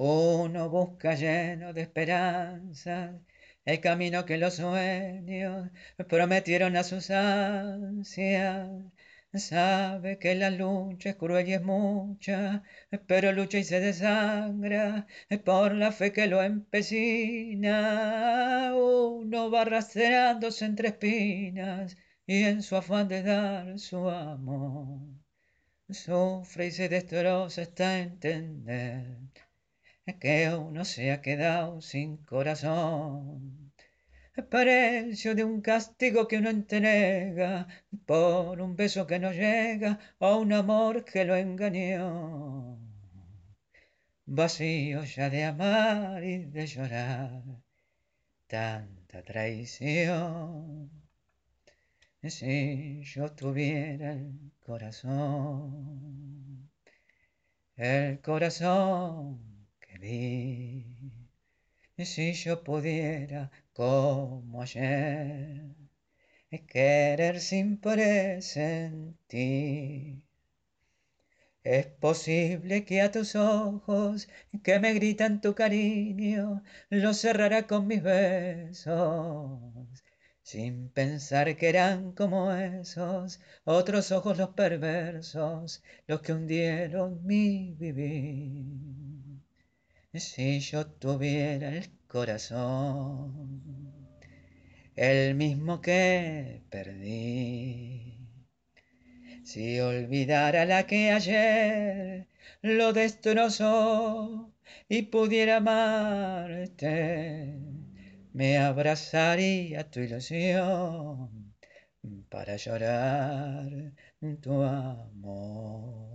Uno busca lleno de esperanzas el camino que los sueños prometieron a sus ansias. Sabe que la lucha es cruel y es mucha, pero lucha y se desangra por la fe que lo empecina. Uno va arrastrándose entre espinas y en su afán de dar su amor sufre y se destroza hasta entender que uno se ha quedado sin corazón. Precio de un castigo que uno entrega por un beso que no llega o un amor que lo engañó. Vacío ya de amar y de llorar, tanta traición. Si yo tuviera el corazón, el corazón si yo pudiera, como ayer, querer sin presentir. Es posible que a tus ojos que me gritan tu cariño los cerrara con mis besos, sin pensar que eran como esos otros ojos los perversos, los que hundieron mi vivir si yo tuviera el corazón, el mismo que perdí. Si olvidara la que ayer lo destrozó y pudiera amarte, me abrazaría tu ilusión para llorar tu amor.